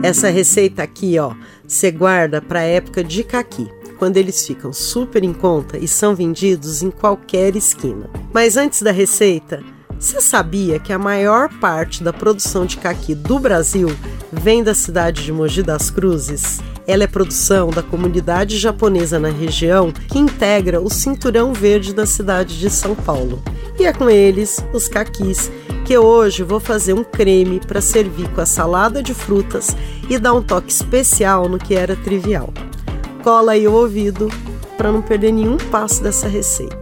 Essa receita aqui, ó, você guarda para a época de caqui, quando eles ficam super em conta e são vendidos em qualquer esquina. Mas antes da receita, você sabia que a maior parte da produção de caqui do Brasil vem da cidade de Mogi das Cruzes? Ela é produção da comunidade japonesa na região que integra o cinturão verde da cidade de São Paulo. E é com eles, os caquis, que hoje vou fazer um creme para servir com a salada de frutas e dar um toque especial no que era trivial. Cola aí o ouvido para não perder nenhum passo dessa receita.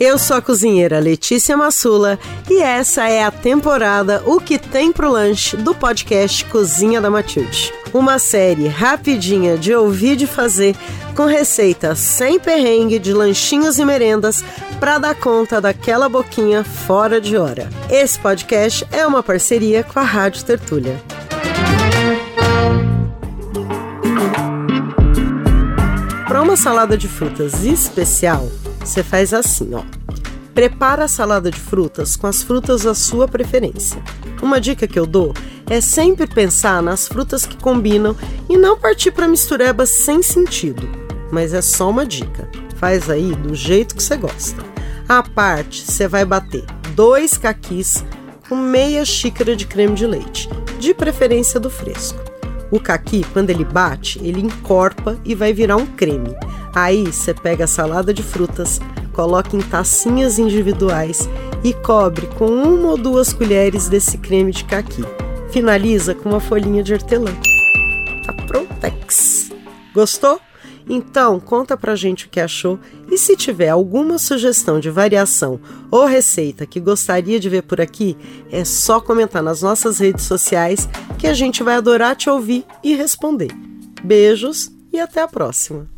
Eu sou a cozinheira Letícia Massula e essa é a temporada O que tem pro lanche do podcast Cozinha da Matilde. Uma série rapidinha de ouvir e de fazer com receitas sem perrengue de lanchinhos e merendas para dar conta daquela boquinha fora de hora. Esse podcast é uma parceria com a Rádio Tertúlia. Para uma salada de frutas especial, você faz assim, ó. Prepara a salada de frutas com as frutas da sua preferência. Uma dica que eu dou é sempre pensar nas frutas que combinam e não partir para misturebas sem sentido. Mas é só uma dica. Faz aí do jeito que você gosta. À parte, você vai bater dois caquis com meia xícara de creme de leite, de preferência do fresco. O caqui, quando ele bate, ele encorpa e vai virar um creme. Aí você pega a salada de frutas, coloca em tacinhas individuais e cobre com uma ou duas colheres desse creme de caqui. Finaliza com uma folhinha de hortelã. Tá prontex! Gostou? Então, conta pra gente o que achou e se tiver alguma sugestão de variação ou receita que gostaria de ver por aqui, é só comentar nas nossas redes sociais que a gente vai adorar te ouvir e responder. Beijos e até a próxima!